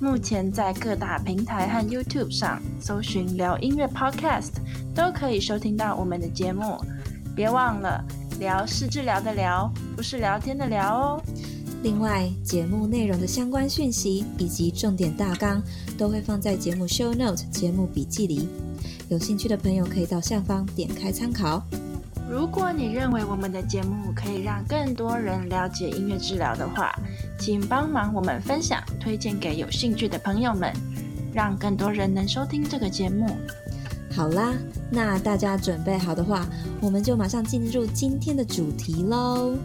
目前在各大平台和 YouTube 上搜寻“聊音乐 Podcast”，都可以收听到我们的节目。别忘了，聊是治疗的疗，不是聊天的聊哦。另外，节目内容的相关讯息以及重点大纲都会放在节目 Show Note 节目笔记里，有兴趣的朋友可以到下方点开参考。如果你认为我们的节目可以让更多人了解音乐治疗的话，请帮忙我们分享、推荐给有兴趣的朋友们，让更多人能收听这个节目。好啦，那大家准备好的话，我们就马上进入今天的主题喽。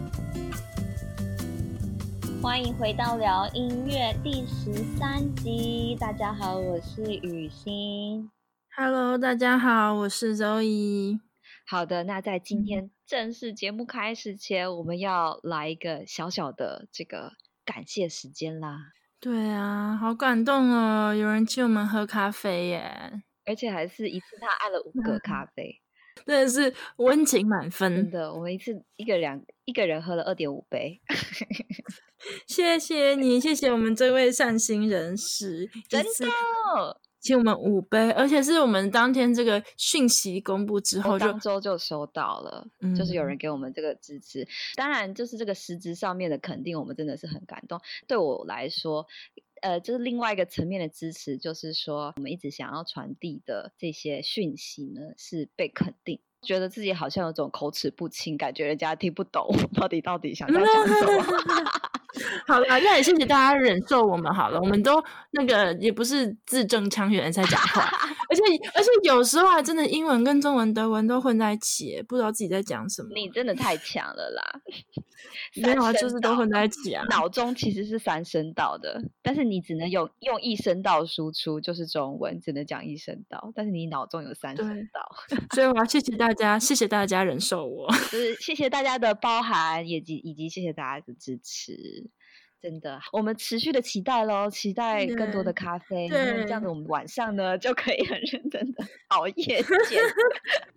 欢迎回到聊音乐第十三集。大家好，我是雨欣。Hello，大家好，我是 Zoe。好的，那在今天正式节目开始前，嗯、我们要来一个小小的这个感谢时间啦。对啊，好感动哦，有人请我们喝咖啡耶，而且还是一次他按了五个咖 啡，嗯、真的是温情满分。真的，我们一次一个两一个人喝了二点五杯。谢谢你，谢谢我们这位善心人士，真的。请我们五杯，而且是我们当天这个讯息公布之后就，当周就收到了，嗯，就是有人给我们这个支持。当然，就是这个实质上面的肯定，我们真的是很感动。对我来说，呃，就是另外一个层面的支持，就是说我们一直想要传递的这些讯息呢，是被肯定。觉得自己好像有种口齿不清，感觉人家听不懂 到底到底想要讲什么。好了，那也谢谢大家忍受我们好了，我们都那个也不是字正腔圆在讲话，而且而且有时候还真的英文跟中文、德文都混在一起，不知道自己在讲什么。你真的太强了啦！没有啊，就是都混在一起啊。脑中其实是三声道的，但是你只能用用一声道输出，就是中文只能讲一声道，但是你脑中有三声道，所以我要谢谢大家，谢谢大家忍受我，就是谢谢大家的包涵，以及以及谢谢大家的支持。真的，我们持续的期待喽，期待更多的咖啡。对，这样子我们晚上呢就可以很认真的 熬夜剪，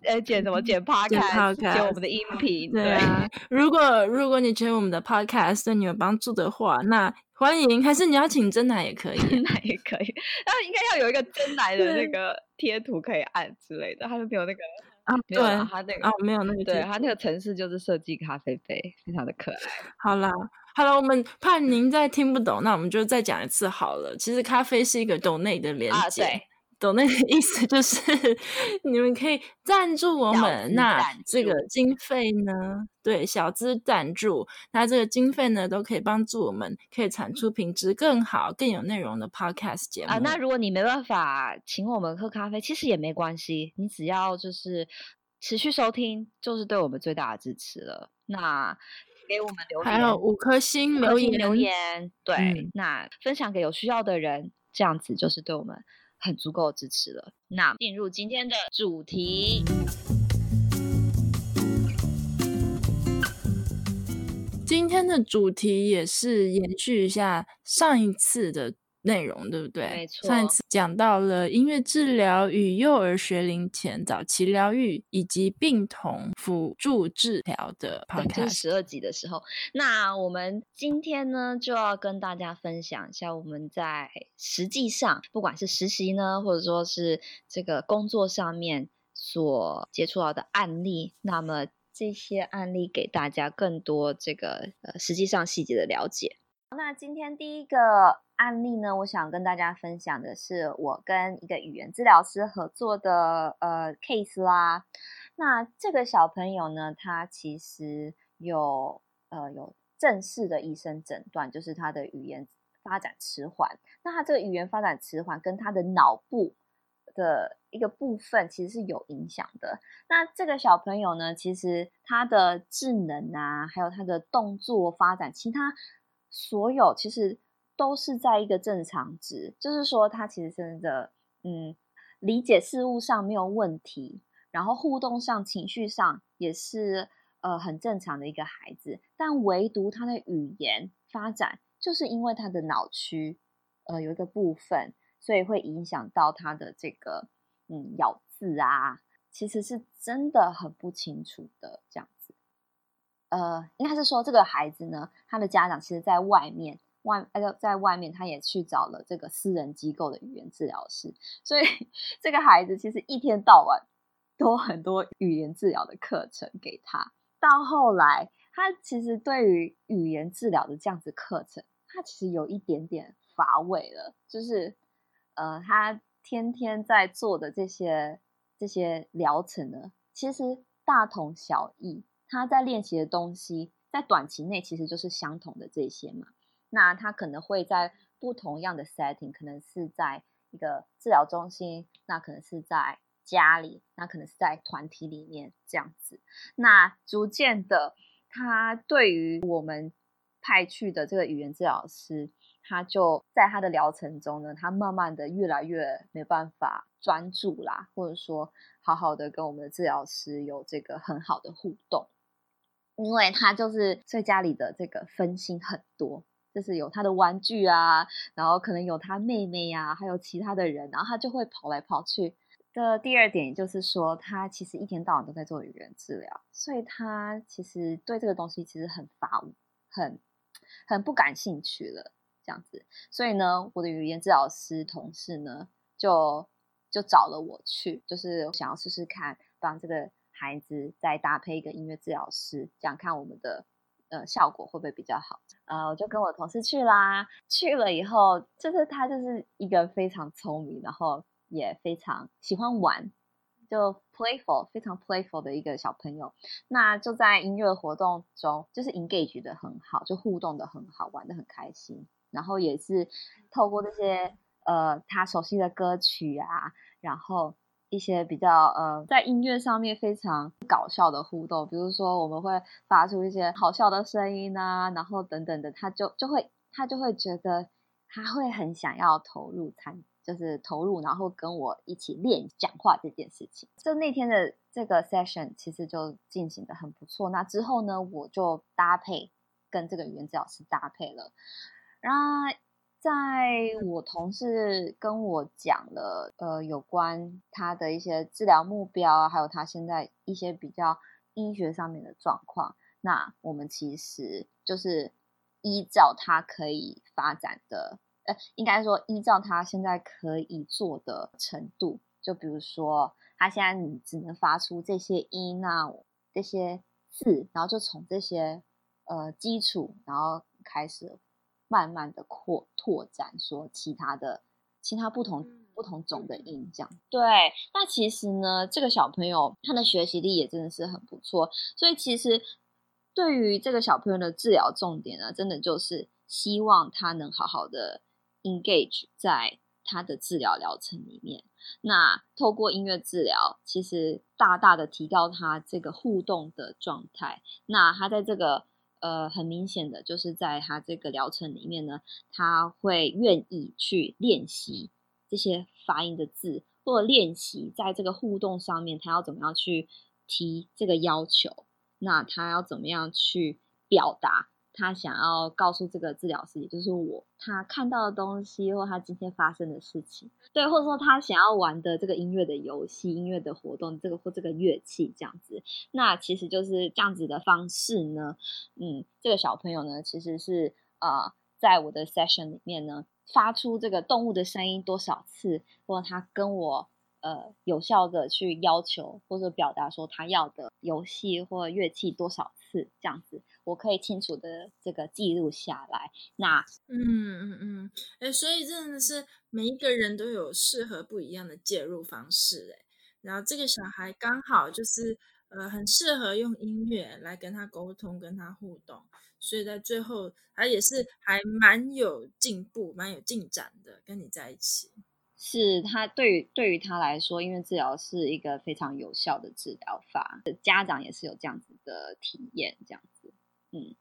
呃，剪什么剪 podcast，剪我们的音频。对啊，如果如果你觉得我们的 podcast 对你有帮助的话，那欢迎，还是你要请真奶也可以，珍奶也可以。然后应该要有一个真奶的那个贴图可以按之类的，他就没有那个啊，对，他那个啊，没有那个，对他那个城市就是设计咖啡杯，非常的可爱。好啦。好了，我们怕您再听不懂，那我们就再讲一次好了。其实咖啡是一个 donate 的连接，donate 的意思 就是你们可以赞助我们，那这个经费呢，对，小资赞助，那这个经费呢，都可以帮助我们，可以产出品质更好、更有内容的 podcast 节目啊。那如果你没办法请我们喝咖啡，其实也没关系，你只要就是持续收听，就是对我们最大的支持了。那。给我们留言，还有五颗星留言，留言，对，嗯、那分享给有需要的人，这样子就是对我们很足够支持了。那进入今天的主题，今天的主题也是延续一下上一次的。内容对不对？没错。上一次讲到了音乐治疗与幼儿学龄前早期疗愈以及病童辅助治疗的 podcast 十二集的时候，那我们今天呢就要跟大家分享一下我们在实际上，不管是实习呢，或者说是这个工作上面所接触到的案例，那么这些案例给大家更多这个呃实际上细节的了解。那今天第一个案例呢，我想跟大家分享的是我跟一个语言治疗师合作的呃 case 啦。那这个小朋友呢，他其实有呃有正式的医生诊断，就是他的语言发展迟缓。那他这个语言发展迟缓跟他的脑部的一个部分其实是有影响的。那这个小朋友呢，其实他的智能啊，还有他的动作发展，其他。所有其实都是在一个正常值，就是说他其实真的，嗯，理解事物上没有问题，然后互动上、情绪上也是呃很正常的一个孩子，但唯独他的语言发展，就是因为他的脑区呃有一个部分，所以会影响到他的这个嗯咬字啊，其实是真的很不清楚的这样子。呃，应该是说这个孩子呢，他的家长其实在外面。外呃，在外面，他也去找了这个私人机构的语言治疗师，所以 这个孩子其实一天到晚都很多语言治疗的课程给他。到后来，他其实对于语言治疗的这样子课程，他其实有一点点乏味了。就是呃，他天天在做的这些这些疗程呢，其实大同小异。他在练习的东西，在短期内其实就是相同的这些嘛。那他可能会在不同样的 setting，可能是在一个治疗中心，那可能是在家里，那可能是在团体里面这样子。那逐渐的，他对于我们派去的这个语言治疗师，他就在他的疗程中呢，他慢慢的越来越没办法专注啦，或者说好好的跟我们的治疗师有这个很好的互动，因为他就是在家里的这个分心很多。就是有他的玩具啊，然后可能有他妹妹呀、啊，还有其他的人，然后他就会跑来跑去。的第二点就是说，他其实一天到晚都在做语言治疗，所以他其实对这个东西其实很乏，很很不感兴趣了，这样子。所以呢，我的语言治疗师同事呢，就就找了我去，就是想要试试看，帮这个孩子再搭配一个音乐治疗师，讲看我们的。呃，效果会不会比较好？呃，我就跟我同事去啦。去了以后，就是他就是一个非常聪明，然后也非常喜欢玩，就 playful，非常 playful 的一个小朋友。那就在音乐活动中，就是 engage 的很好，就互动的很好，玩的很开心。然后也是透过这些呃他熟悉的歌曲啊，然后。一些比较呃，在音乐上面非常搞笑的互动，比如说我们会发出一些好笑的声音啊，然后等等的，他就就会他就会觉得他会很想要投入参，就是投入，然后跟我一起练讲话这件事情。就那天的这个 session 其实就进行得很不错。那之后呢，我就搭配跟这个语言老师搭配了，然后。在我同事跟我讲了，呃，有关他的一些治疗目标啊，还有他现在一些比较医学上面的状况，那我们其实就是依照他可以发展的，呃，应该说依照他现在可以做的程度，就比如说他现在你只能发出这些音那，这些字，然后就从这些呃基础，然后开始。慢慢的扩拓展，说其他的其他不同不同种的音，这样对。那其实呢，这个小朋友他的学习力也真的是很不错，所以其实对于这个小朋友的治疗重点呢，真的就是希望他能好好的 engage 在他的治疗疗程里面。那透过音乐治疗，其实大大的提高他这个互动的状态。那他在这个。呃，很明显的就是在他这个疗程里面呢，他会愿意去练习这些发音的字，或者练习在这个互动上面，他要怎么样去提这个要求，那他要怎么样去表达。他想要告诉这个治疗师，也就是我，他看到的东西，或他今天发生的事情，对，或者说他想要玩的这个音乐的游戏、音乐的活动，这个或这个乐器这样子，那其实就是这样子的方式呢。嗯，这个小朋友呢，其实是呃，在我的 session 里面呢，发出这个动物的声音多少次，或他跟我呃有效的去要求或者表达说他要的游戏或乐器多少次这样子。我可以清楚的这个记录下来。那，嗯嗯嗯，哎、所以真的是每一个人都有适合不一样的介入方式，哎，然后这个小孩刚好就是呃很适合用音乐来跟他沟通，跟他互动，所以在最后他也是还蛮有进步，蛮有进展的，跟你在一起。是他对于对于他来说，音乐治疗是一个非常有效的治疗法，家长也是有这样子的体验，这样子。嗯，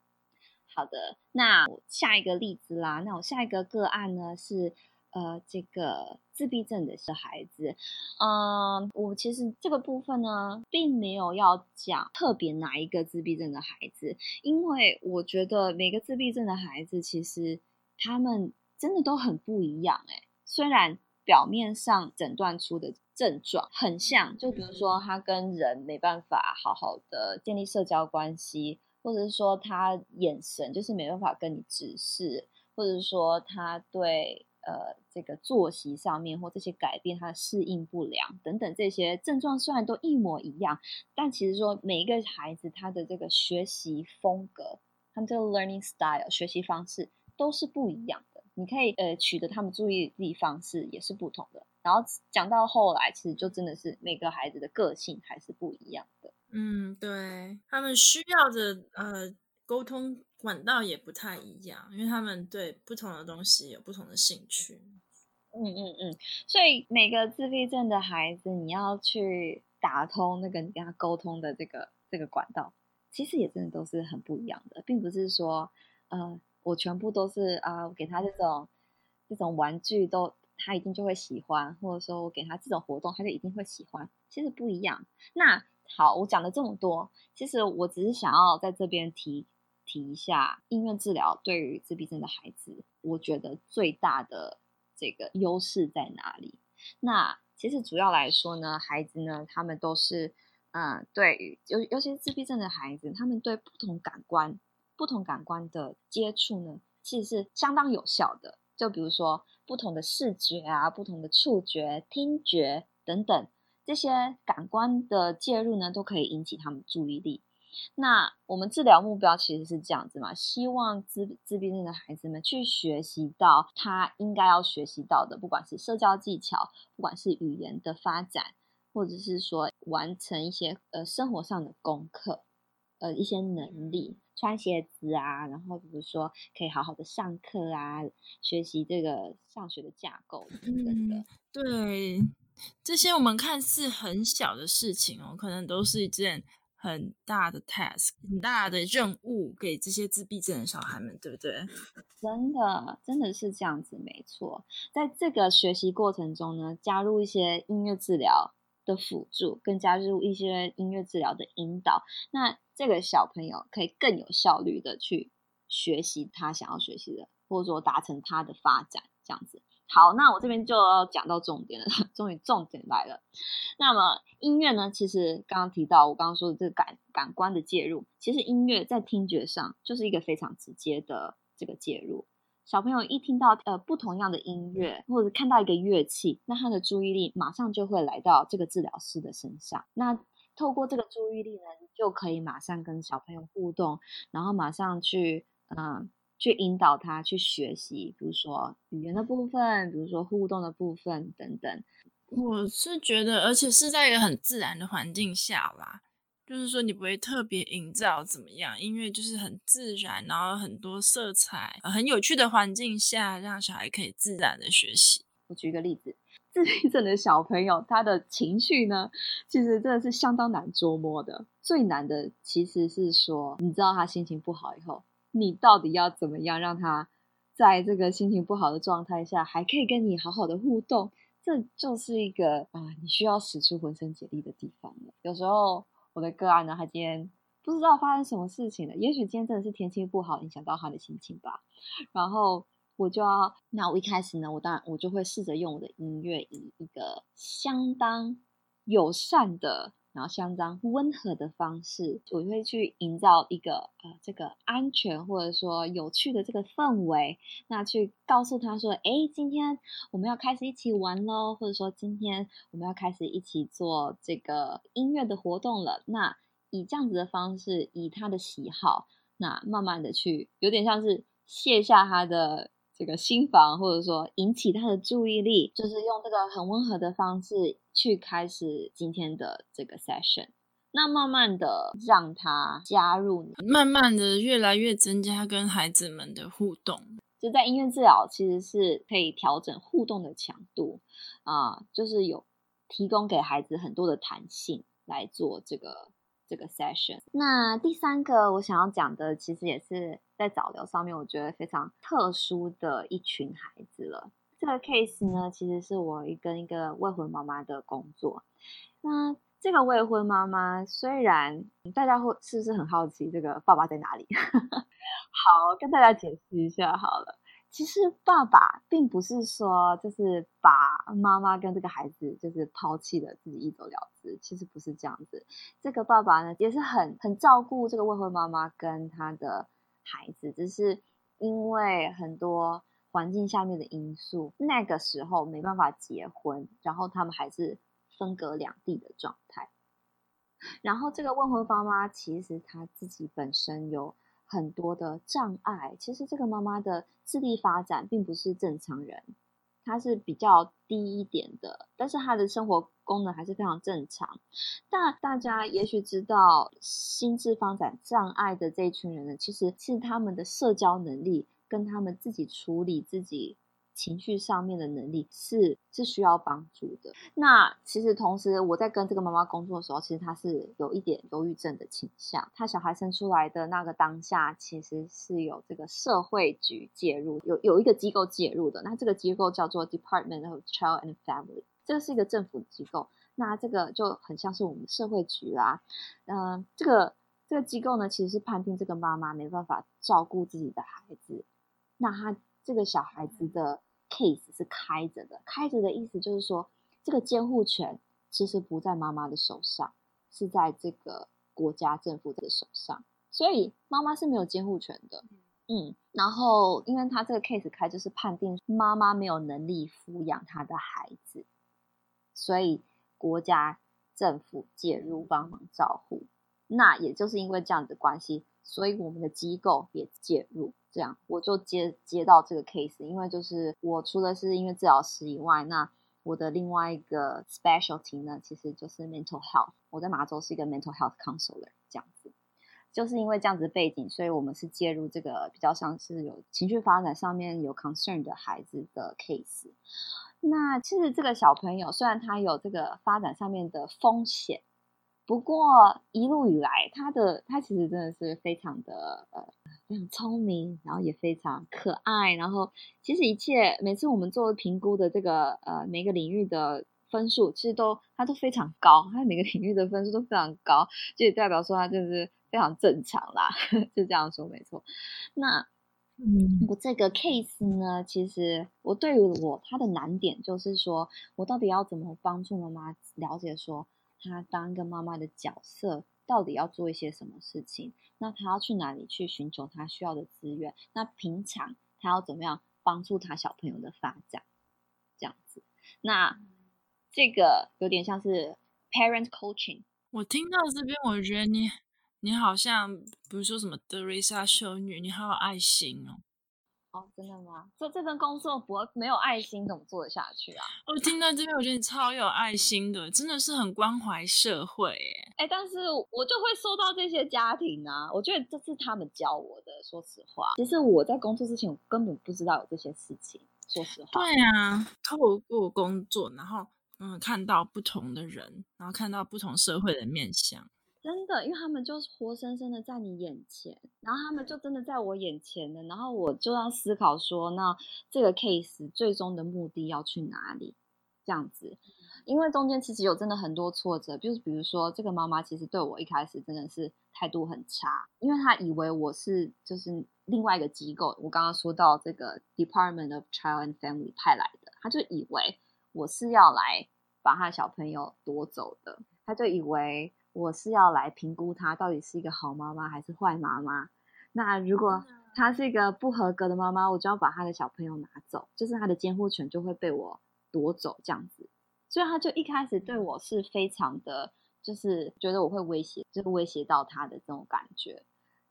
好的。那我下一个例子啦，那我下一个个案呢是，呃这个自闭症的小孩子，嗯，我其实这个部分呢，并没有要讲特别哪一个自闭症的孩子，因为我觉得每个自闭症的孩子其实他们真的都很不一样诶，虽然表面上诊断出的症状很像，就比如说他跟人没办法好好的建立社交关系。或者是说他眼神就是没办法跟你直视，或者是说他对呃这个作息上面或这些改变他适应不良等等这些症状虽然都一模一样，但其实说每一个孩子他的这个学习风格，他们这个 learning style 学习方式都是不一样的。你可以呃取得他们注意力方式也是不同的。然后讲到后来，其实就真的是每个孩子的个性还是不一样的。嗯，对，他们需要的呃沟通管道也不太一样，因为他们对不同的东西有不同的兴趣。嗯嗯嗯，所以每个自闭症的孩子，你要去打通那个你跟他沟通的这个这个管道，其实也真的都是很不一样的，并不是说呃我全部都是啊、给他这种这种玩具都他一定就会喜欢，或者说我给他这种活动他就一定会喜欢，其实不一样。那好，我讲了这么多，其实我只是想要在这边提提一下音乐治疗对于自闭症的孩子，我觉得最大的这个优势在哪里？那其实主要来说呢，孩子呢，他们都是嗯，对于尤尤其是自闭症的孩子，他们对不同感官、不同感官的接触呢，其实是相当有效的。就比如说不同的视觉啊，不同的触觉、听觉等等。这些感官的介入呢，都可以引起他们注意力。那我们治疗目标其实是这样子嘛，希望自自闭症的孩子们去学习到他应该要学习到的，不管是社交技巧，不管是语言的发展，或者是说完成一些呃生活上的功课，呃一些能力，穿鞋子啊，然后比如说可以好好的上课啊，学习这个上学的架构等等的，嗯，对。这些我们看似很小的事情哦，可能都是一件很大的 task，很大的任务给这些自闭症的小孩们，对不对？真的，真的是这样子，没错。在这个学习过程中呢，加入一些音乐治疗的辅助，更加入一些音乐治疗的引导，那这个小朋友可以更有效率的去学习他想要学习的，或者说达成他的发展，这样子。好，那我这边就要讲到重点了，终于重点来了。那么音乐呢？其实刚刚提到，我刚刚说的这个感感官的介入，其实音乐在听觉上就是一个非常直接的这个介入。小朋友一听到呃不同样的音乐，或者看到一个乐器，那他的注意力马上就会来到这个治疗师的身上。那透过这个注意力呢，就可以马上跟小朋友互动，然后马上去嗯。去引导他去学习，比如说语言的部分，比如说互动的部分等等。我是觉得，而且是在一个很自然的环境下啦，就是说你不会特别营造怎么样，音乐就是很自然，然后很多色彩，很有趣的环境下，让小孩可以自然的学习。我举一个例子，自闭症的小朋友，他的情绪呢，其实真的是相当难捉摸的。最难的其实是说，你知道他心情不好以后。你到底要怎么样让他在这个心情不好的状态下，还可以跟你好好的互动？这就是一个啊、你需要使出浑身解力的地方了。有时候我的个案呢，他今天不知道发生什么事情了，也许今天真的是天气不好，影响到他的心情吧。然后我就要，那我一开始呢，我当然我就会试着用我的音乐，以一个相当友善的。然后相当温和的方式，我会去营造一个呃这个安全或者说有趣的这个氛围，那去告诉他说，哎，今天我们要开始一起玩喽，或者说今天我们要开始一起做这个音乐的活动了。那以这样子的方式，以他的喜好，那慢慢的去，有点像是卸下他的。这个心房，或者说引起他的注意力，就是用这个很温和的方式去开始今天的这个 session。那慢慢的让他加入你，慢慢的越来越增加跟孩子们的互动。就在音乐治疗，其实是可以调整互动的强度啊、呃，就是有提供给孩子很多的弹性来做这个这个 session。那第三个我想要讲的，其实也是。在早疗上面，我觉得非常特殊的一群孩子了。这个 case 呢，其实是我跟一个未婚妈妈的工作。那这个未婚妈妈，虽然大家会是不是很好奇这个爸爸在哪里？好，跟大家解释一下好了。其实爸爸并不是说就是把妈妈跟这个孩子就是抛弃了，自己一走了之。其实不是这样子。这个爸爸呢，也是很很照顾这个未婚妈妈跟他的孩子，只是因为很多环境下面的因素，那个时候没办法结婚，然后他们还是分隔两地的状态。然后这个未婚妈妈其实她自己本身有。很多的障碍，其实这个妈妈的智力发展并不是正常人，它是比较低一点的，但是它的生活功能还是非常正常。但大家也许知道，心智发展障碍的这一群人呢，其实是他们的社交能力跟他们自己处理自己。情绪上面的能力是是需要帮助的。那其实同时，我在跟这个妈妈工作的时候，其实她是有一点忧郁症的倾向。她小孩生出来的那个当下，其实是有这个社会局介入，有有一个机构介入的。那这个机构叫做 Department of Child and Family，这个是一个政府机构。那这个就很像是我们社会局啦。嗯、呃，这个这个机构呢，其实是判定这个妈妈没办法照顾自己的孩子。那他。这个小孩子的 case 是开着的，开着的意思就是说，这个监护权其实不在妈妈的手上，是在这个国家政府的手上，所以妈妈是没有监护权的。嗯，然后因为他这个 case 开就是判定妈妈没有能力抚养他的孩子，所以国家政府介入帮忙照护。那也就是因为这样子的关系，所以我们的机构也介入。这样我就接接到这个 case，因为就是我除了是音乐治疗师以外，那我的另外一个 specialty 呢，其实就是 mental health。我在马州是一个 mental health counselor，这样子，就是因为这样子背景，所以我们是介入这个比较像是有情绪发展上面有 concern 的孩子的 case。那其实这个小朋友虽然他有这个发展上面的风险。不过一路以来，他的他其实真的是非常的呃非常聪明，然后也非常可爱，然后其实一切每次我们做评估的这个呃每个领域的分数，其实都他都非常高，他每个领域的分数都非常高，就代表说他就是非常正常啦，就这样说没错。那嗯，我这个 case 呢，其实我对于我他的难点就是说我到底要怎么帮助妈妈了解说。他当一个妈妈的角色，到底要做一些什么事情？那他要去哪里去寻求他需要的资源？那平常他要怎么样帮助他小朋友的发展？这样子，那这个有点像是 parent coaching。我听到这边，我觉得你你好像，比如说什么德瑞莎修女，你好有爱心哦。哦，真的吗？做这份工作不没有爱心怎么做得下去啊？我听到这边，我觉得你超有爱心的，真的是很关怀社会哎。哎，但是我就会收到这些家庭啊，我觉得这是他们教我的。说实话，其实我在工作之前，我根本不知道有这些事情。说实话，对啊，透过工作，然后嗯，看到不同的人，然后看到不同社会的面向。真的，因为他们就是活生生的在你眼前，然后他们就真的在我眼前的，然后我就要思考说，那这个 case 最终的目的要去哪里？这样子，因为中间其实有真的很多挫折，就是比如说这个妈妈其实对我一开始真的是态度很差，因为她以为我是就是另外一个机构，我刚刚说到这个 Department of Child and Family 派来的，她就以为我是要来把她的小朋友夺走的，她就以为。我是要来评估她到底是一个好妈妈还是坏妈妈。那如果她是一个不合格的妈妈，我就要把她的小朋友拿走，就是她的监护权就会被我夺走，这样子。所以她就一开始对我是非常的，就是觉得我会威胁，就威胁到她的这种感觉。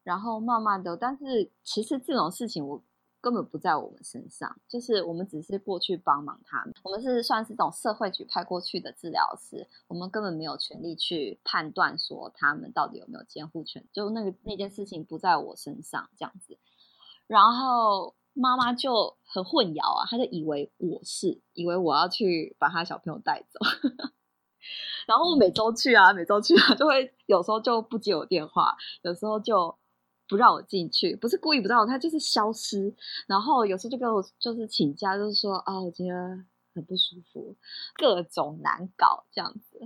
然后慢慢的，但是其实这种事情我。根本不在我们身上，就是我们只是过去帮忙他们。我们是算是这种社会局派过去的治疗师，我们根本没有权利去判断说他们到底有没有监护权。就那个那件事情不在我身上这样子。然后妈妈就很混淆啊，她就以为我是，以为我要去把她小朋友带走。然后我每周去啊，每周去啊，就会有时候就不接我电话，有时候就。不让我进去，不是故意不让我，他就是消失。然后有时候就跟我就是请假，就是说啊，我今天很不舒服，各种难搞这样子。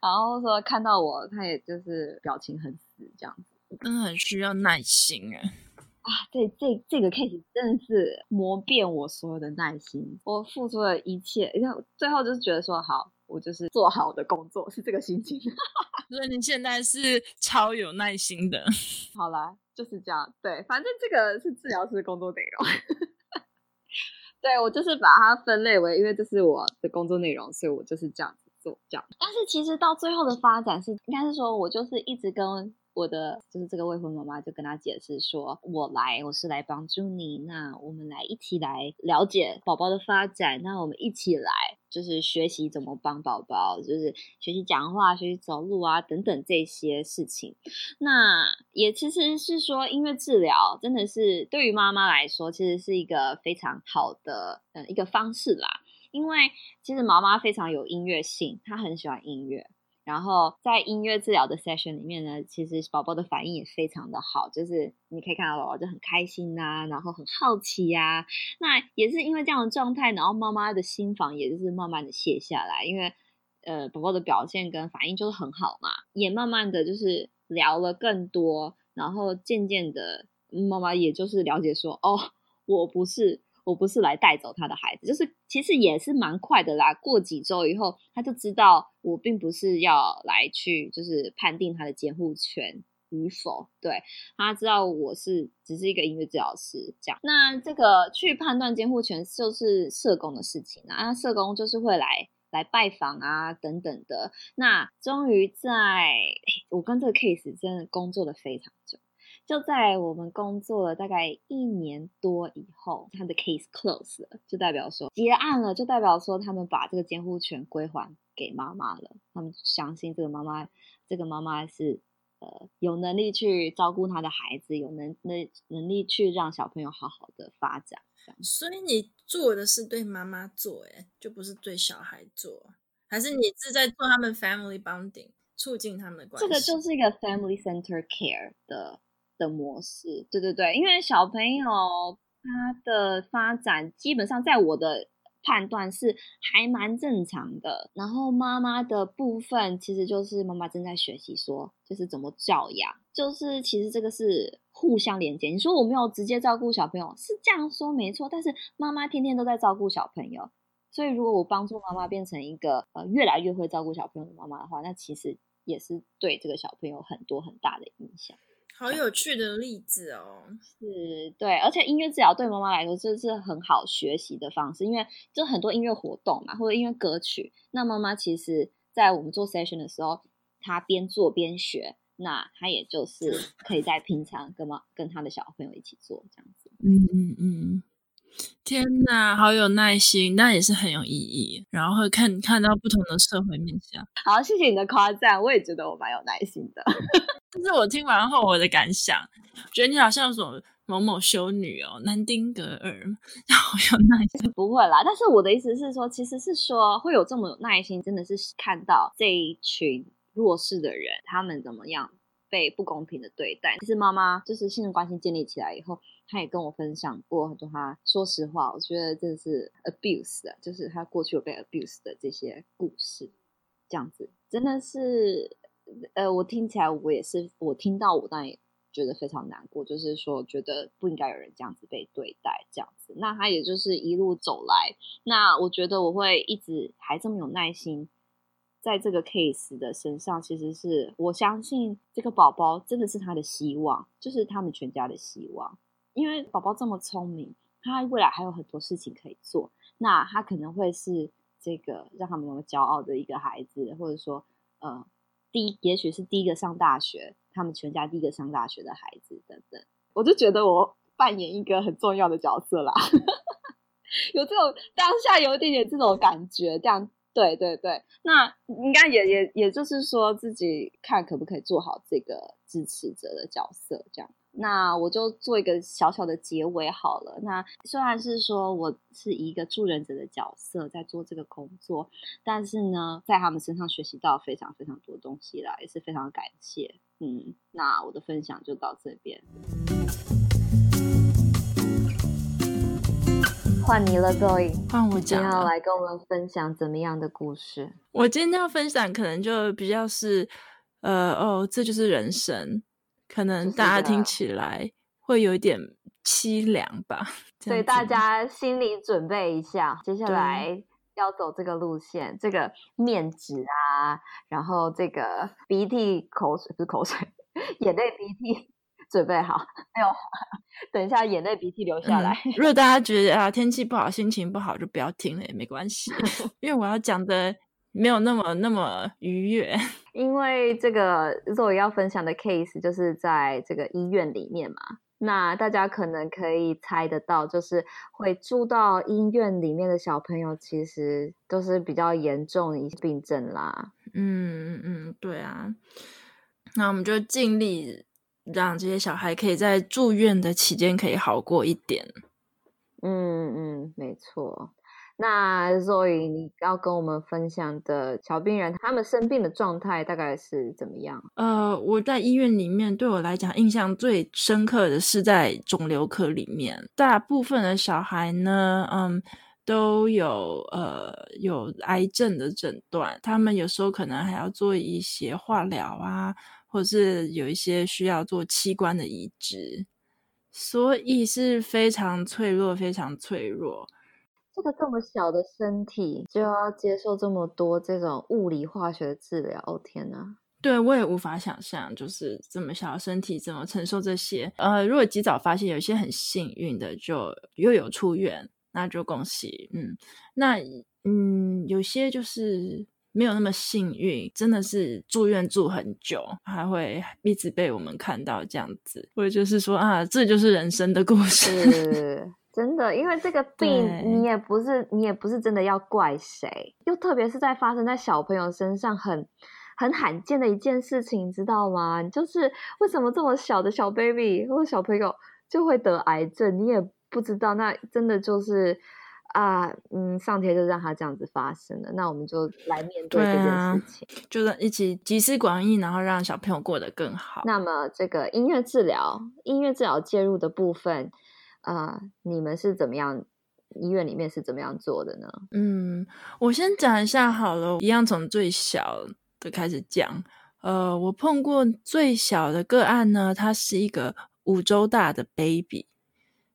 然后说看到我，他也就是表情很死这样子。真的很需要耐心哎。啊，这这这个 case 真的是磨遍我所有的耐心，我付出了一切，然后最后就是觉得说好。我就是做好的工作，是这个心情。所以你现在是超有耐心的。好啦，就是这样。对，反正这个是治疗师的工作内容。对，我就是把它分类为，因为这是我的工作内容，所以我就是这样子做这样。但是其实到最后的发展是，应该是说我就是一直跟。我的就是这个未婚妈妈就跟他解释说，我来，我是来帮助你，那我们来一起来了解宝宝的发展，那我们一起来就是学习怎么帮宝宝，就是学习讲话、学习走路啊等等这些事情。那也其实是说，音乐治疗真的是对于妈妈来说，其实是一个非常好的嗯一个方式啦，因为其实毛妈非常有音乐性，她很喜欢音乐。然后在音乐治疗的 session 里面呢，其实宝宝的反应也非常的好，就是你可以看到宝宝就很开心呐、然后很好奇呀、啊。那也是因为这样的状态，然后妈妈的心房也就是慢慢的卸下来，因为呃宝宝的表现跟反应就是很好嘛，也慢慢的就是聊了更多，然后渐渐的妈妈也就是了解说，哦，我不是。我不是来带走他的孩子，就是其实也是蛮快的啦。过几周以后，他就知道我并不是要来去就是判定他的监护权与否。对，他知道我是只是一个音乐治疗师这样。那这个去判断监护权就是社工的事情啊，社工就是会来来拜访啊等等的。那终于在我跟这个 case 真的工作的非常久。就在我们工作了大概一年多以后，他的 case close 了，就代表说结案了，就代表说他们把这个监护权归还给妈妈了。他们相信这个妈妈，这个妈妈是呃有能力去照顾他的孩子，有能能能力去让小朋友好好的发展。所以你做的是对妈妈做，诶，就不是对小孩做，还是你是在做他们 family bonding，促进他们的关系？这个就是一个 family center care 的。的模式，对对对，因为小朋友他的发展基本上在我的判断是还蛮正常的，然后妈妈的部分其实就是妈妈正在学习说，就是怎么教养，就是其实这个是互相连接。你说我没有直接照顾小朋友，是这样说没错，但是妈妈天天都在照顾小朋友，所以如果我帮助妈妈变成一个呃越来越会照顾小朋友的妈妈的话，那其实也是对这个小朋友很多很大的影响。好有趣的例子哦，是对，而且音乐治疗对妈妈来说这是很好学习的方式，因为就很多音乐活动嘛，或者音乐歌曲，那妈妈其实在我们做 session 的时候，她边做边学，那她也就是可以在平常跟妈跟她的小朋友一起做这样子。嗯嗯嗯。天呐，好有耐心，那也是很有意义。然后会看看到不同的社会面向。好，谢谢你的夸赞，我也觉得我蛮有耐心的。这是我听完后我的感想，觉得你好像什么某某修女哦，南丁格尔，好有耐心。不会啦，但是我的意思是说，其实是说会有这么有耐心，真的是看到这一群弱势的人，他们怎么样被不公平的对待。其实妈妈就是信任关系建立起来以后。他也跟我分享过很多，他说实话，我觉得这是 abuse 的，就是他过去有被 abuse 的这些故事，这样子真的是，呃，我听起来我也是，我听到我当然也觉得非常难过，就是说觉得不应该有人这样子被对待，这样子。那他也就是一路走来，那我觉得我会一直还这么有耐心，在这个 case 的身上，其实是我相信这个宝宝真的是他的希望，就是他们全家的希望。因为宝宝这么聪明，他未来还有很多事情可以做。那他可能会是这个让他们那么骄傲的一个孩子，或者说，呃，第一，也许是第一个上大学，他们全家第一个上大学的孩子等等。我就觉得我扮演一个很重要的角色啦，有这种当下有一点点这种感觉，这样对对对。那应该也也也就是说自己看可不可以做好这个支持者的角色，这样。那我就做一个小小的结尾好了。那虽然是说我是一个助人者的角色在做这个工作，但是呢，在他们身上学习到非常非常多东西啦，也是非常感谢。嗯，那我的分享就到这边。换你了，Zoe。换我讲，要来跟我们分享怎么样的故事？我今天要分享，可能就比较是，呃，哦，这就是人生，可能大家听起来会有一点凄凉吧。所以大家心里准备一下，接下来要走这个路线，这个面纸啊，然后这个鼻涕、口水不是口水，眼泪、鼻涕。准备好没有？等一下，眼泪鼻涕流下来。嗯、如果大家觉得啊天气不好，心情不好，就不要听了也没关系，因为我要讲的没有那么那么愉悦。因为这个 Zoe 要分享的 case 就是在这个医院里面嘛，那大家可能可以猜得到，就是会住到医院里面的小朋友，其实都是比较严重的一些病症啦。嗯嗯嗯，对啊。那我们就尽力。让这些小孩可以在住院的期间可以好过一点。嗯嗯，没错。那 Zoe，你要跟我们分享的小病人，他们生病的状态大概是怎么样？呃，我在医院里面，对我来讲印象最深刻的是在肿瘤科里面，大部分的小孩呢，嗯，都有呃有癌症的诊断，他们有时候可能还要做一些化疗啊。或是有一些需要做器官的移植，所以是非常脆弱，非常脆弱。这个这么小的身体就要接受这么多这种物理化学的治疗，哦天哪！对，我也无法想象，就是这么小的身体怎么承受这些。呃，如果及早发现，有些很幸运的就又有出院，那就恭喜。嗯，那嗯，有些就是。没有那么幸运，真的是住院住很久，还会一直被我们看到这样子，或者就是说啊，这就是人生的故事，是真的。因为这个病，你也不是你也不是真的要怪谁，又特别是在发生在小朋友身上很，很很罕见的一件事情，你知道吗？就是为什么这么小的小 baby 或者小朋友就会得癌症，你也不知道，那真的就是。啊，嗯，上天就让他这样子发生了，那我们就来面对这件事情，啊、就是一起集思广益，然后让小朋友过得更好。那么，这个音乐治疗，音乐治疗介入的部分，啊、你们是怎么样？医院里面是怎么样做的呢？嗯，我先讲一下好了，一样从最小的开始讲。呃，我碰过最小的个案呢，他是一个五周大的 baby，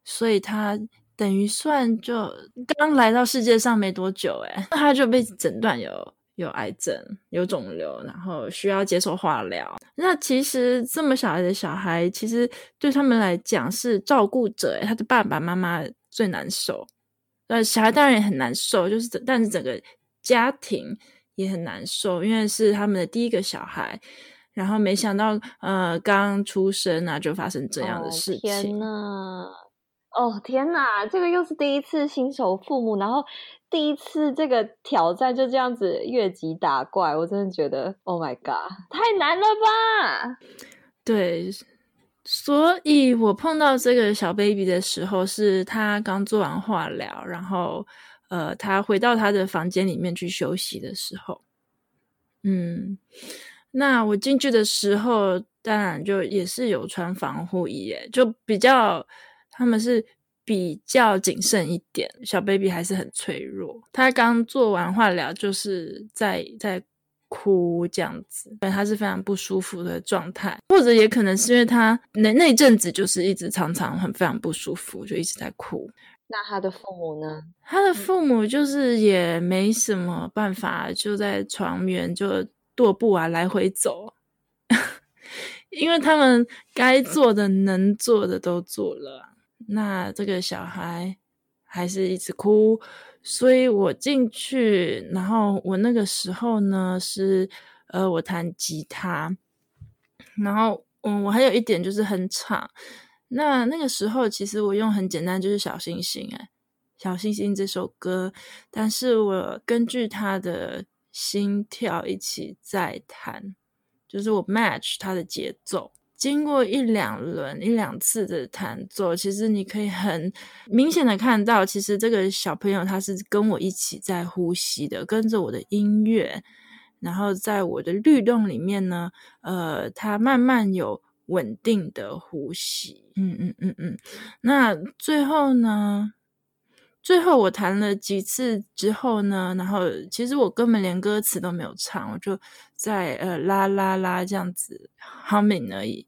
所以他。等于算就刚来到世界上没多久，诶，他就被诊断有有癌症、有肿瘤，然后需要接受化疗。那其实这么小的小孩，其实对他们来讲是照顾者，他的爸爸妈妈最难受。呃，小孩当然也很难受，就是但是整个家庭也很难受，因为是他们的第一个小孩，然后没想到呃刚出生啊就发生这样的事情。哦，天哪！哦天哪，这个又是第一次新手父母，然后第一次这个挑战就这样子越级打怪，我真的觉得，Oh my god，太难了吧？对，所以我碰到这个小 baby 的时候，是他刚做完化疗，然后呃，他回到他的房间里面去休息的时候，嗯，那我进去的时候，当然就也是有穿防护衣耶，就比较。他们是比较谨慎一点，小 baby 还是很脆弱。他刚做完化疗，就是在在哭这样子，对，他是非常不舒服的状态，或者也可能是因为他那那阵子就是一直常常很非常不舒服，就一直在哭。那他的父母呢？他的父母就是也没什么办法，就在床边就踱步啊，来回走，因为他们该做的、能做的都做了。那这个小孩还是一直哭，所以我进去，然后我那个时候呢是呃，我弹吉他，然后嗯，我还有一点就是很吵。那那个时候其实我用很简单，就是小星星哎，小星星这首歌，但是我根据他的心跳一起在弹，就是我 match 他的节奏。经过一两轮、一两次的弹奏，其实你可以很明显的看到，其实这个小朋友他是跟我一起在呼吸的，跟着我的音乐，然后在我的律动里面呢，呃，他慢慢有稳定的呼吸，嗯嗯嗯嗯。那最后呢，最后我弹了几次之后呢，然后其实我根本连歌词都没有唱，我就在呃啦啦啦这样子 humming 而已。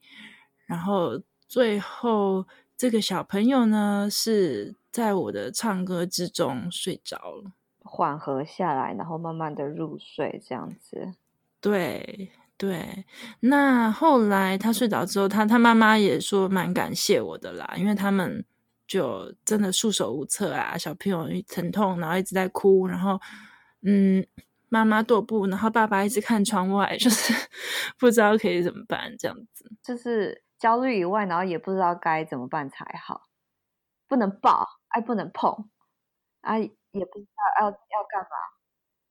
然后最后这个小朋友呢，是在我的唱歌之中睡着了。缓和下来，然后慢慢的入睡，这样子。对对，那后来他睡着之后，他他妈妈也说蛮感谢我的啦，因为他们就真的束手无策啊，小朋友疼痛，然后一直在哭，然后嗯，妈妈踱步，然后爸爸一直看窗外，就是不知道可以怎么办，这样子，就是焦虑以外，然后也不知道该怎么办才好，不能抱，哎不能碰，哎。也不知道要要干嘛，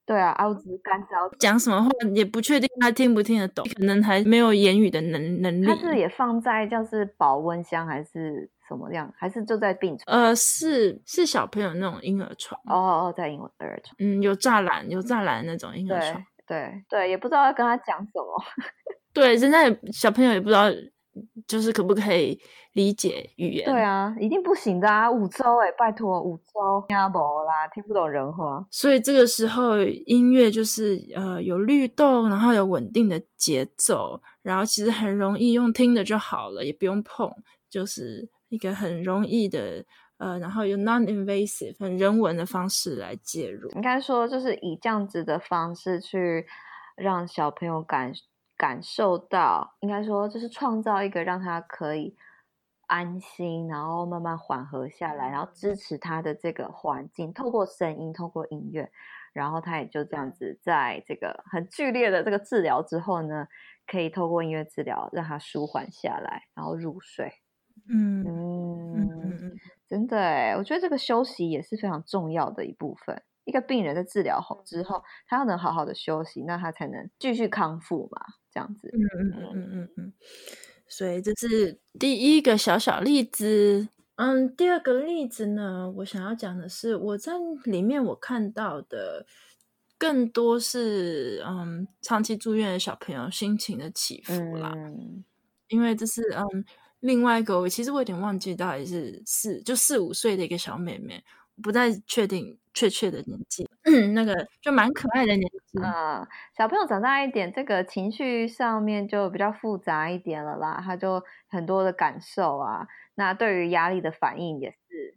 对啊，我只是干着讲什么话，也不确定他听不听得懂，可能还没有言语的能能力。他是也放在就是保温箱还是什么样，还是就在病床？呃，是是小朋友那种婴儿床。哦哦哦，在婴儿床。嗯，有栅栏有栅栏那种婴儿床。对对对，也不知道要跟他讲什么。对，现在小朋友也不知道。就是可不可以理解语言？对啊，一定不行的啊！五周哎，拜托五周听不啦，听不懂人话。所以这个时候音乐就是呃有律动，然后有稳定的节奏，然后其实很容易用听的就好了，也不用碰，就是一个很容易的呃，然后有 non-invasive 很人文的方式来介入。应该说就是以这样子的方式去让小朋友感。感受到，应该说就是创造一个让他可以安心，然后慢慢缓和下来，然后支持他的这个环境，透过声音，透过音乐，然后他也就这样子，在这个很剧烈的这个治疗之后呢，可以透过音乐治疗让他舒缓下来，然后入睡。嗯嗯嗯，真的哎，我觉得这个休息也是非常重要的一部分。一个病人在治疗后之后，他要能好好的休息，那他才能继续康复嘛。这样子，嗯嗯嗯嗯嗯嗯，所以这是第一个小小例子。嗯，第二个例子呢，我想要讲的是，我在里面我看到的更多是嗯，长期住院的小朋友心情的起伏啦。嗯，因为这是嗯，另外一个，我其实我有点忘记到底是四就四五岁的一个小妹妹。不太确定确切的年纪，那个就蛮可爱的年纪啊、嗯。小朋友长大一点，这个情绪上面就比较复杂一点了啦。他就很多的感受啊，那对于压力的反应也是，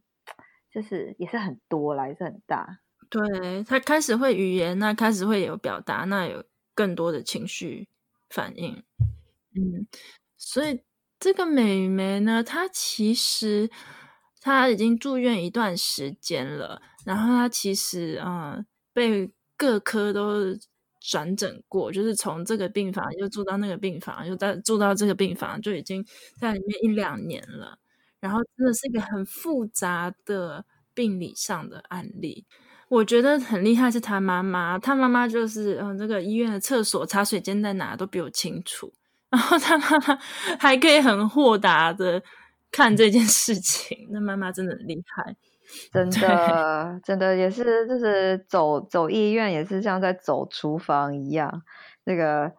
就是也是很多啦，也是很大。对，他开始会语言，那开始会有表达，那有更多的情绪反应。嗯，所以这个妹妹呢，她其实。她已经住院一段时间了，然后她其实嗯被各科都转诊过，就是从这个病房又住到那个病房，又再住到这个病房，就已经在里面一两年了。然后真的是一个很复杂的病理上的案例。我觉得很厉害是他妈妈，他妈妈就是嗯这个医院的厕所茶水间在哪都比我清楚，然后他妈妈还可以很豁达的。看这件事情，那妈妈真的很厉害，真的，真的也是，就是走走医院也是像在走厨房一样，那个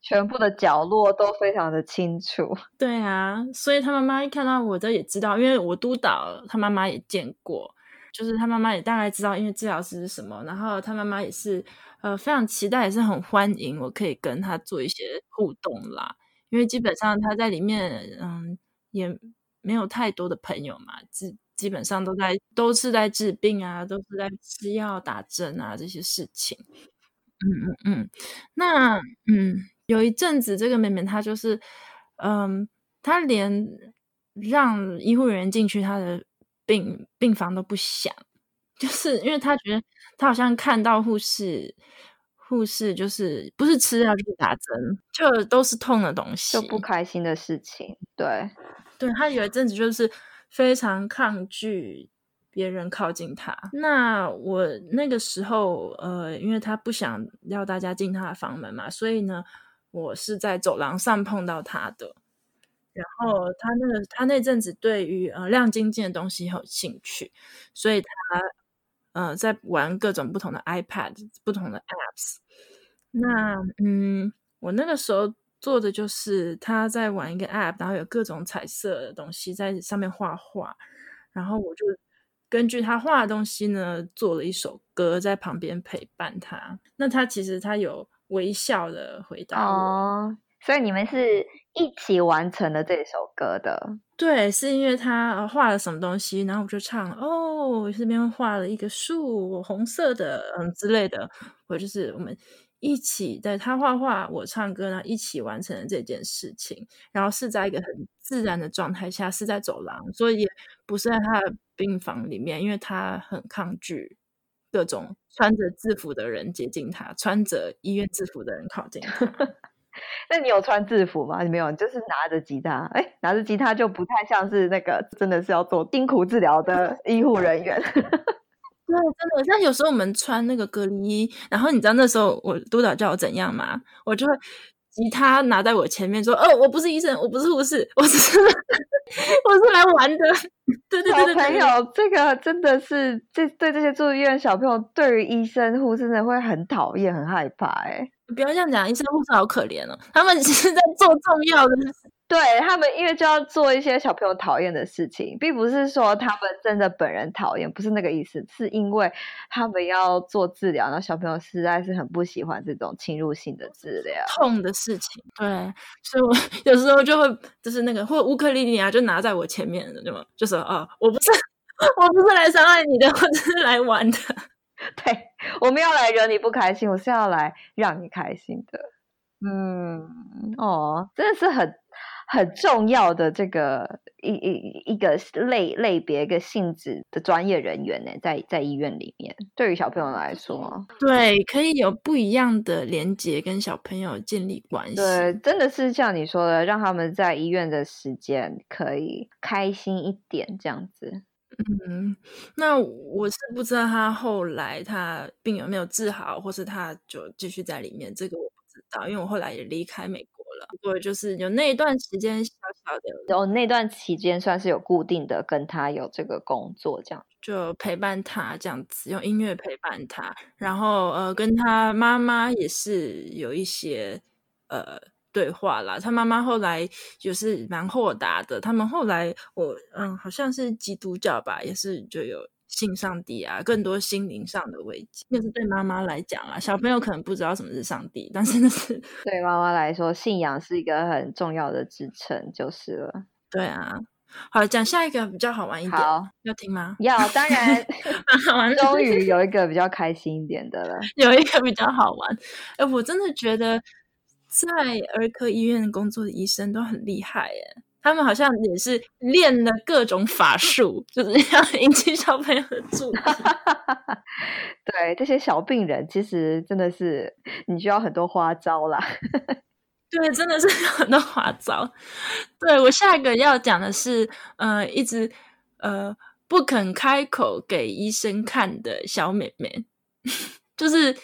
全部的角落都非常的清楚。对啊，所以他妈妈一看到我的也知道，因为我督导，他妈妈也见过，就是他妈妈也大概知道，因为治疗师是什么，然后他妈妈也是呃非常期待，也是很欢迎我可以跟他做一些互动啦，因为基本上他在里面，嗯，也。没有太多的朋友嘛，基基本上都在都是在治病啊，都是在吃药打针啊这些事情。嗯嗯嗯，那嗯有一阵子这个妹妹她就是，嗯，她连让医护人员进去她的病病房都不想，就是因为她觉得她好像看到护士护士就是不是吃药就是打针，就都是痛的东西，就不开心的事情，对。对，他有一阵子就是非常抗拒别人靠近他。那我那个时候，呃，因为他不想要大家进他的房门嘛，所以呢，我是在走廊上碰到他的。然后他那个他那阵子对于呃亮晶晶的东西很有兴趣，所以他呃在玩各种不同的 iPad、不同的 apps。那嗯，我那个时候做的就是他在玩一个 app，然后有各种彩色的东西在上面画画，然后我就根据他画的东西呢，做了一首歌在旁边陪伴他。那他其实他有微笑的回答我。哦，所以你们是一起完成了这首歌的？对，是因为他画了什么东西，然后我就唱哦，我这边画了一个树，红色的，嗯之类的，我就是我们。一起在他画画，我唱歌然后，一起完成了这件事情。然后是在一个很自然的状态下，是在走廊，所以也不是在他的病房里面，因为他很抗拒各种穿着制服的人接近他，穿着医院制服的人靠近他。那你有穿制服吗？你没有，你就是拿着吉他。哎，拿着吉他就不太像是那个真的是要做辛苦治疗的 医护人员。对，真的，像有时候我们穿那个隔离衣，然后你知道那时候我督导叫我怎样吗？我就会吉他拿在我前面说：“哦，我不是医生，我不是护士，我只是我是来玩的。”对对对对，小朋友，这个真的是这对这些住院小朋友，对于医生护士真的会很讨厌、很害怕。哎，不要这样讲，医生护士好可怜哦，他们其实在做重要的事。对他们，因为就要做一些小朋友讨厌的事情，并不是说他们真的本人讨厌，不是那个意思，是因为他们要做治疗，然后小朋友实在是很不喜欢这种侵入性的治疗，痛的事情。对，所以我 有时候就会就是那个或乌克丽丽啊，就拿在我前面的，对吗？就说啊，我不是，我不是来伤害你的，我只是来玩的。对，我没有来惹你不开心，我是要来让你开心的。嗯，哦，真的是很。很重要的这个一一一个类类别一个性质的专业人员呢，在在医院里面，对于小朋友来说，对，可以有不一样的连接，跟小朋友建立关系。对，真的是像你说的，让他们在医院的时间可以开心一点，这样子。嗯，那我是不知道他后来他病有没有治好，或是他就继续在里面，这个我不知道，因为我后来也离开美国。不过就是有那一段时间小小的，然后那段期间算是有固定的跟他有这个工作，这样就陪伴他这样子，用音乐陪伴他，然后呃跟他妈妈也是有一些呃对话啦。他妈妈后来就是蛮豁达的，他们后来我嗯好像是基督教吧，也是就有。信上帝啊，更多心灵上的慰藉，那是对妈妈来讲啊。小朋友可能不知道什么是上帝，但是那是 对妈妈来说，信仰是一个很重要的支撑，就是了。对啊，好，讲下一个比较好玩一点，好，要听吗？要，当然。终于有一个比较开心一点的了，有一个比较好玩。哎，我真的觉得在儿科医院工作的医生都很厉害，耶。他们好像也是练了各种法术，就是 要引起小朋友的注意。对，这些小病人其实真的是你需要很多花招啦。对，真的是很多花招。对，我下一个要讲的是，呃，一直呃不肯开口给医生看的小妹妹，就是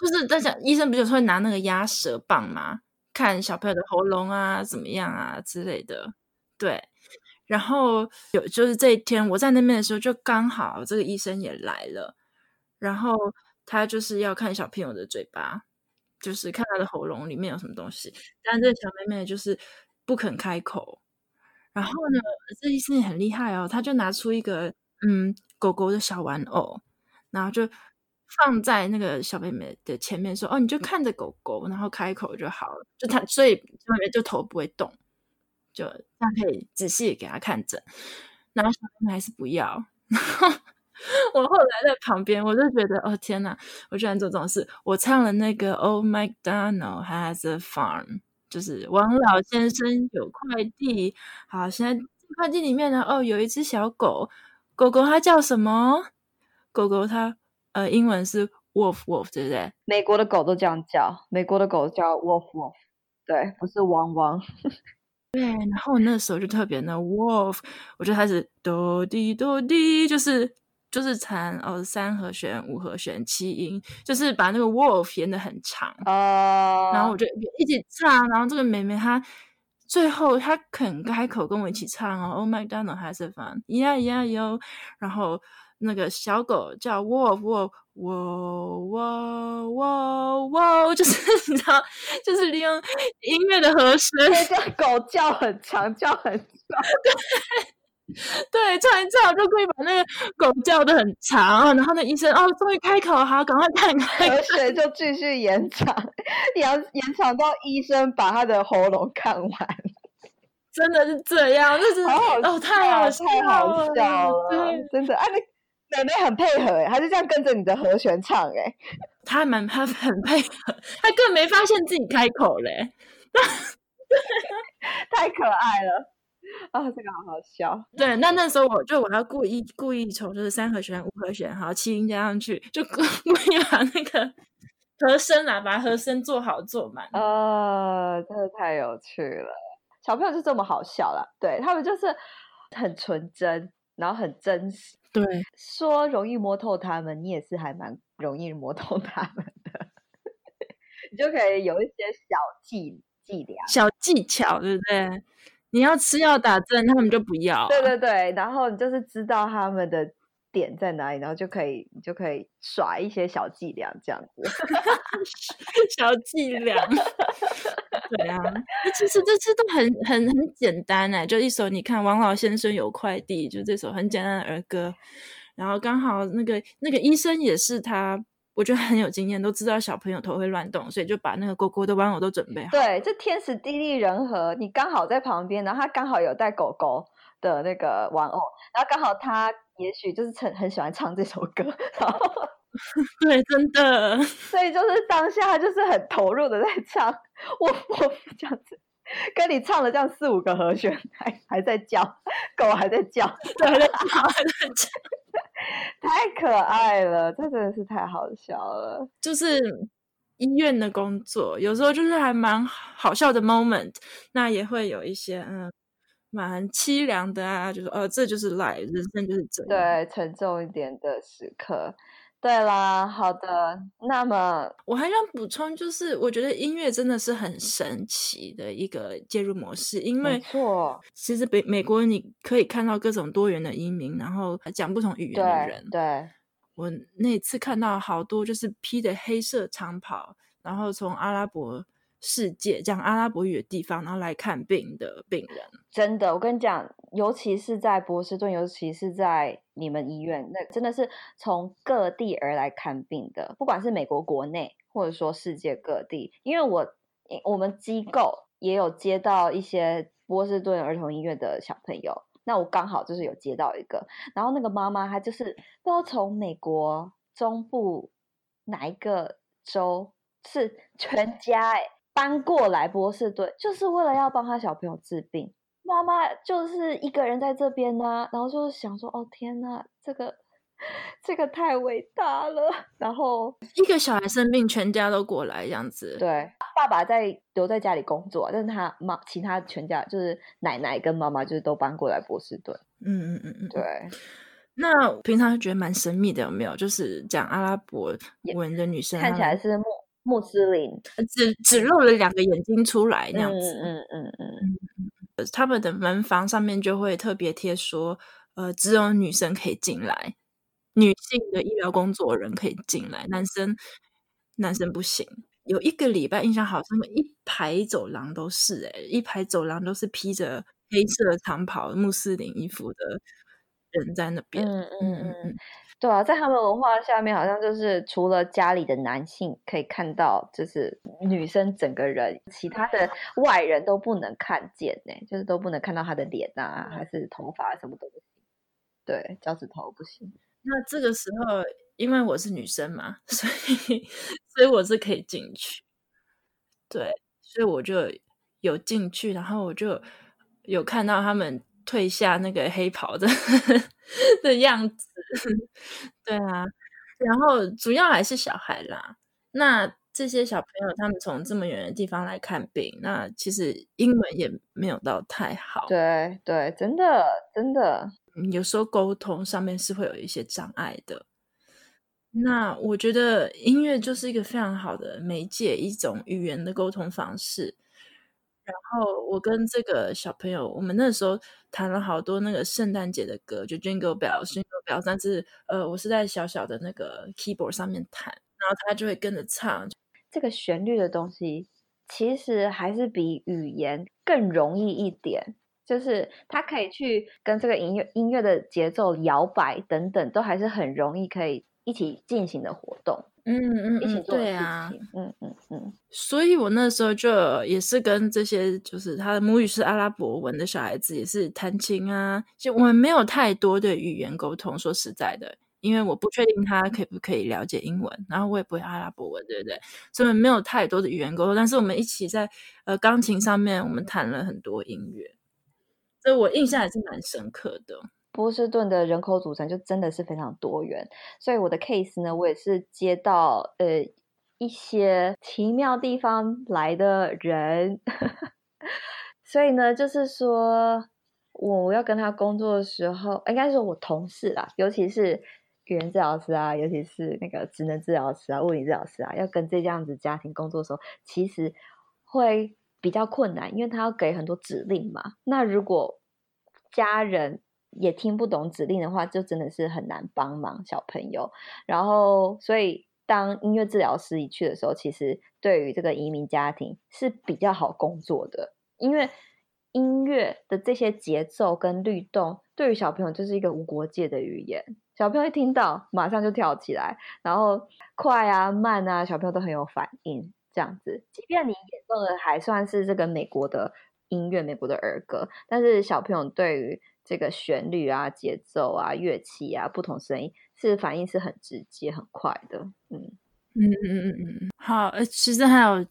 就是在讲医生不是会拿那个压舌棒吗？看小朋友的喉咙啊，怎么样啊之类的，对。然后有就是这一天我在那边的时候，就刚好这个医生也来了，然后他就是要看小朋友的嘴巴，就是看他的喉咙里面有什么东西。但这小妹妹就是不肯开口。然后呢，这医生也很厉害哦，他就拿出一个嗯狗狗的小玩偶，然后就。放在那个小妹妹的前面说：“哦，你就看着狗狗，然后开口就好了。就他，所以小妹妹就头不会动，就这样可以仔细给他看诊。然后小妹妹还是不要。然后我后来在旁边，我就觉得，哦天哪！我居然做这种事。我唱了那个 Oh MacDonald has a farm，就是王老先生有块地。好，现在这块地里面呢，哦，有一只小狗，狗狗它叫什么？狗狗它。”呃，英文是 wolf wolf，对不对？美国的狗都这样叫，美国的狗叫 wolf wolf，对，不是汪汪。对，然后那时候就特别那 wolf，我就开始哆滴哆滴，就是就是弹哦三和弦、五和弦、七音，就是把那个 wolf 延得很长。哦、uh。然后我就一起唱，然后这个妹妹她最后她肯开口跟我一起唱哦，Oh has 咿呀咿呀哟，然后。那个小狗叫喔喔喔喔喔喔，就是 你知道，就是利用音乐的和声，狗叫很长，叫很长。对对，唱一唱就可以把那个狗叫的很长，然后那医生哦，终于开口，好，赶快看看，和弦就继续延长，延延长到医生把他的喉咙看完，真的是这样，就是好好哦，太好笑太好笑了，对，真的，哎、啊，你妹妹很配合哎，她就这样跟着你的和弦唱哎，他还蛮他很配合，他根本没发现自己开口嘞，太可爱了。啊、哦，这个好好笑。对，那那时候我就我要故意故意从就是三和弦、五和弦，好七音加上去，就故意把那个和声啊，把和声做好做满。呃，真的太有趣了。小朋友就这么好笑了，对他们就是很纯真，然后很真实。对，说容易摸透他们，你也是还蛮容易摸透他们的。你就可以有一些小技伎俩、小技巧，对不对？你要吃药打针，他们就不要、啊。对对对，然后你就是知道他们的点在哪里，然后就可以你就可以耍一些小伎俩这样子。小伎俩，对啊，其实这次都很很很简单哎，就一首你看王老先生有快递，就这首很简单的儿歌，然后刚好那个那个医生也是他。我觉得很有经验，都知道小朋友头会乱动，所以就把那个狗狗的玩偶都准备好。对，这天时地利人和，你刚好在旁边，然后他刚好有带狗狗的那个玩偶，然后刚好他也许就是很很喜欢唱这首歌，然 后对，真的，所以就是当下他就是很投入的在唱，我我这样子跟你唱了这样四五个和弦，还还在叫，狗还在叫，对，还在叫，还在叫。太可爱了，这真的是太好笑了。就是医院的工作，有时候就是还蛮好笑的 moment，那也会有一些嗯蛮凄凉的啊，就是呃，这就是 life，人生就是这样，对，沉重一点的时刻。对啦，好的。那么我还想补充，就是我觉得音乐真的是很神奇的一个介入模式，因为错，其实美美国你可以看到各种多元的移民，然后讲不同语言的人。对，对我那次看到好多就是披着黑色长袍，然后从阿拉伯。世界讲阿拉伯语的地方，然后来看病的病人，真的，我跟你讲，尤其是在波士顿，尤其是在你们医院，那真的是从各地而来看病的，不管是美国国内，或者说世界各地。因为我我们机构也有接到一些波士顿儿童医院的小朋友，那我刚好就是有接到一个，然后那个妈妈她就是不知道从美国中部哪一个州，是全家哎、搬过来波士顿，就是为了要帮他小朋友治病。妈妈就是一个人在这边呢、啊，然后就是想说：“哦天呐，这个这个太伟大了。”然后一个小孩生病，全家都过来这样子。对，爸爸在留在家里工作，但是他妈其他全家就是奶奶跟妈妈就是都搬过来波士顿。嗯嗯嗯嗯，对。那平常觉得蛮神秘的，有没有？就是讲阿拉伯文的女生看起来是穆斯林。只只露了两个眼睛出来那样子，嗯嗯嗯。嗯，他们的门房上面就会特别贴说，呃，只有女生可以进来，女性的医疗工作人可以进来，男生男生不行。有一个礼拜印象好深，一排走廊都是、欸，诶一排走廊都是披着黑色长袍穆斯林衣服的人在那边，嗯。嗯嗯嗯。对啊，在他们文化下面，好像就是除了家里的男性可以看到，就是女生整个人，其他的 外人都不能看见呢，就是都不能看到她的脸啊，还是头发什么都不行。对，脚趾头不行。那这个时候，因为我是女生嘛，所以所以我是可以进去。对，所以我就有进去，然后我就有看到他们。褪下那个黑袍的的样子，对啊，然后主要还是小孩啦。那这些小朋友他们从这么远的地方来看病，那其实英文也没有到太好。对对，真的真的，有时候沟通上面是会有一些障碍的。那我觉得音乐就是一个非常好的媒介，一种语言的沟通方式。然后我跟这个小朋友，我们那时候弹了好多那个圣诞节的歌，就 Jingle Bells，Jingle Bells。但是呃，我是在小小的那个 keyboard 上面弹，然后他就会跟着唱。这个旋律的东西，其实还是比语言更容易一点，就是他可以去跟这个音乐音乐的节奏摇摆等等，都还是很容易可以一起进行的活动。嗯嗯，一起做对啊，嗯嗯嗯，所以我那时候就也是跟这些就是他的母语是阿拉伯文的小孩子也是弹琴啊，就我们没有太多的语言沟通。说实在的，因为我不确定他可不可以了解英文，然后我也不会阿拉伯文，对不对？所以没有太多的语言沟通。但是我们一起在呃钢琴上面，我们弹了很多音乐，所以我印象还是蛮深刻的。波士顿的人口组成就真的是非常多元，所以我的 case 呢，我也是接到呃一些奇妙地方来的人，所以呢，就是说我要跟他工作的时候，应该是我同事啦，尤其是语言治疗师啊，尤其是那个职能治疗师啊、物理治疗师啊，要跟这样子家庭工作的时候，其实会比较困难，因为他要给很多指令嘛。那如果家人也听不懂指令的话，就真的是很难帮忙小朋友。然后，所以当音乐治疗师一去的时候，其实对于这个移民家庭是比较好工作的，因为音乐的这些节奏跟律动，对于小朋友就是一个无国界的语言。小朋友一听到，马上就跳起来，然后快啊、慢啊，小朋友都很有反应。这样子，即便你演奏的还算是这个美国的音乐、美国的儿歌，但是小朋友对于这个旋律啊、节奏啊、乐器啊、不同声音，是反应是很直接、很快的。嗯嗯嗯嗯嗯，好，呃，其实还有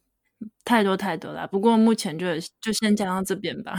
太多太多了，不过目前就就先讲到这边吧。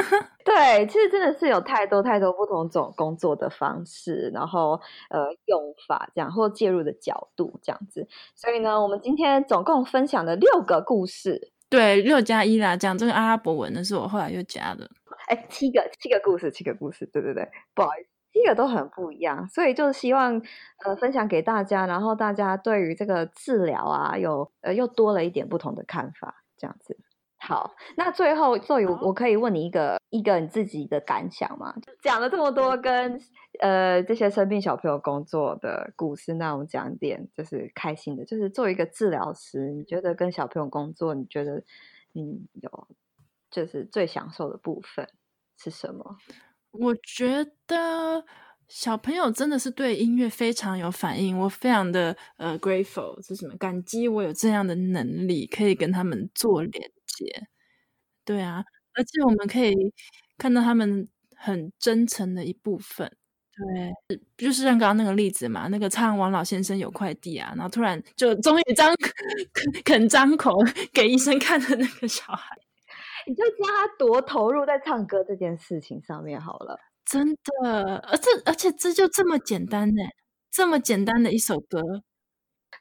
对，其实真的是有太多太多不同种工作的方式，然后呃用法这样，或介入的角度这样子。所以呢，我们今天总共分享了六个故事。对，六加一啦，讲这个阿拉伯文的是我后来又加的。哎，七个七个故事，七个故事，对对对，不好意思，七个都很不一样，所以就希望呃分享给大家，然后大家对于这个治疗啊，有呃又多了一点不同的看法，这样子。好，那最后作为我，可以问你一个一个你自己的感想吗？讲了这么多跟呃这些生病小朋友工作的故事，那我们讲点就是开心的，就是作为一个治疗师，你觉得跟小朋友工作，你觉得嗯有就是最享受的部分？是什么？我觉得小朋友真的是对音乐非常有反应，我非常的呃 grateful，是什么？感激我有这样的能力，可以跟他们做连接。对啊，而且我们可以看到他们很真诚的一部分。对，就是像刚刚那个例子嘛，那个唱王老先生有快递啊，然后突然就终于张 肯张口给医生看的那个小孩。你就知道他多投入在唱歌这件事情上面好了，真的，而这而且这就这么简单呢，这么简单的一首歌，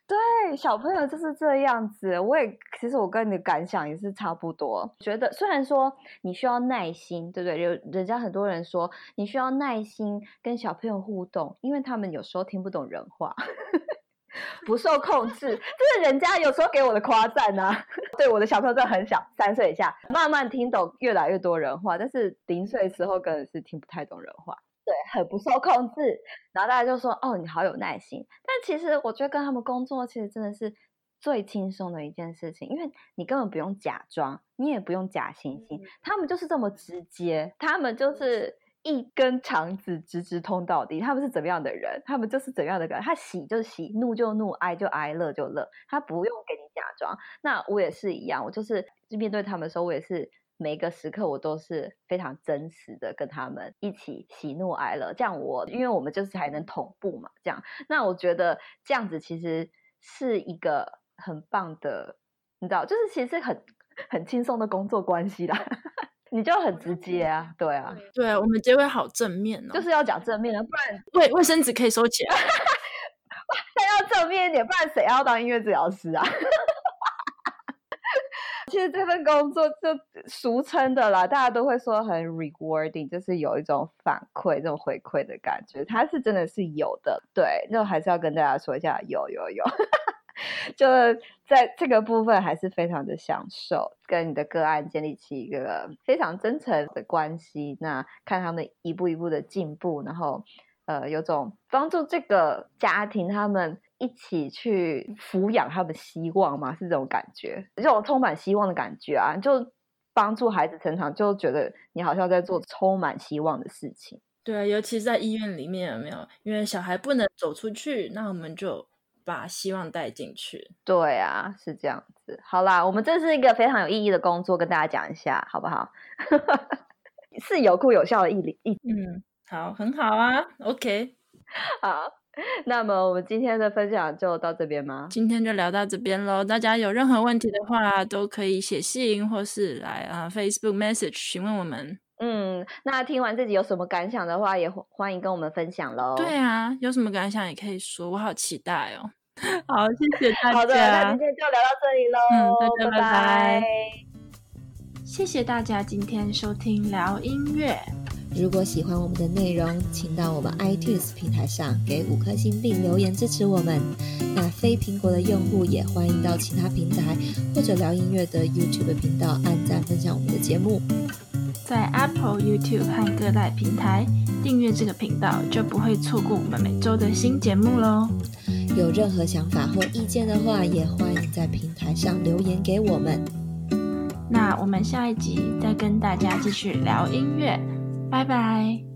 对，小朋友就是这样子。我也其实我跟你的感想也是差不多，觉得虽然说你需要耐心，对不对？有人家很多人说你需要耐心跟小朋友互动，因为他们有时候听不懂人话。不受控制，这是人家有时候给我的夸赞呐。对，我的小朋友真的很小，三岁以下，慢慢听懂越来越多人话，但是零岁的时候根本是听不太懂人话。对，很不受控制。然后大家就说：“哦，你好有耐心。”但其实我觉得跟他们工作，其实真的是最轻松的一件事情，因为你根本不用假装，你也不用假惺惺，他们就是这么直接，他们就是。一根肠子直直通到底，他们是怎么样的人？他们就是怎样的人？他喜就喜，怒就怒，哀就哀，乐就乐。他不用给你假装。那我也是一样，我就是面对他们的时候，我也是每一个时刻，我都是非常真实的跟他们一起喜怒哀乐。这样我，因为我们就是还能同步嘛。这样，那我觉得这样子其实是一个很棒的，你知道，就是其实很很轻松的工作关系啦。你就很直接啊，对啊，对，我们结尾好正面哦，就是要讲正面的，不然卫卫生纸可以收起来，但要正面一点，不然谁要当音乐治疗师啊？其实这份工作就俗称的啦，大家都会说很 rewarding，就是有一种反馈、这种回馈的感觉，它是真的是有的，对，就还是要跟大家说一下，有有有。就在这个部分还是非常的享受，跟你的个案建立起一个非常真诚的关系。那看他们一步一步的进步，然后呃，有种帮助这个家庭他们一起去抚养他们希望嘛，是这种感觉，这种充满希望的感觉啊，就帮助孩子成长，就觉得你好像在做充满希望的事情。对啊，尤其是在医院里面，有没有？因为小孩不能走出去，那我们就。把希望带进去，对啊，是这样子。好啦，我们这是一个非常有意义的工作，跟大家讲一下，好不好？是有酷有效的毅力。嗯，好，很好啊。OK，好，那么我们今天的分享就到这边吗？今天就聊到这边喽。大家有任何问题的话，都可以写信或是来啊 Facebook Message 询问我们。嗯，那听完自己有什么感想的话，也欢迎跟我们分享喽。对啊，有什么感想也可以说，我好期待哦。好，谢谢大家。好的，那今天就聊到这里喽。嗯，大家拜拜。拜拜。谢谢大家今天收听聊音乐。如果喜欢我们的内容，请到我们 iTunes 平台上给五颗星并留言支持我们。那非苹果的用户也欢迎到其他平台或者聊音乐的 YouTube 频道按赞分享我们的节目。在 Apple、YouTube 和各大平台订阅这个频道，就不会错过我们每周的新节目喽。有任何想法或意见的话，也欢迎在平台上留言给我们。那我们下一集再跟大家继续聊音乐，拜拜。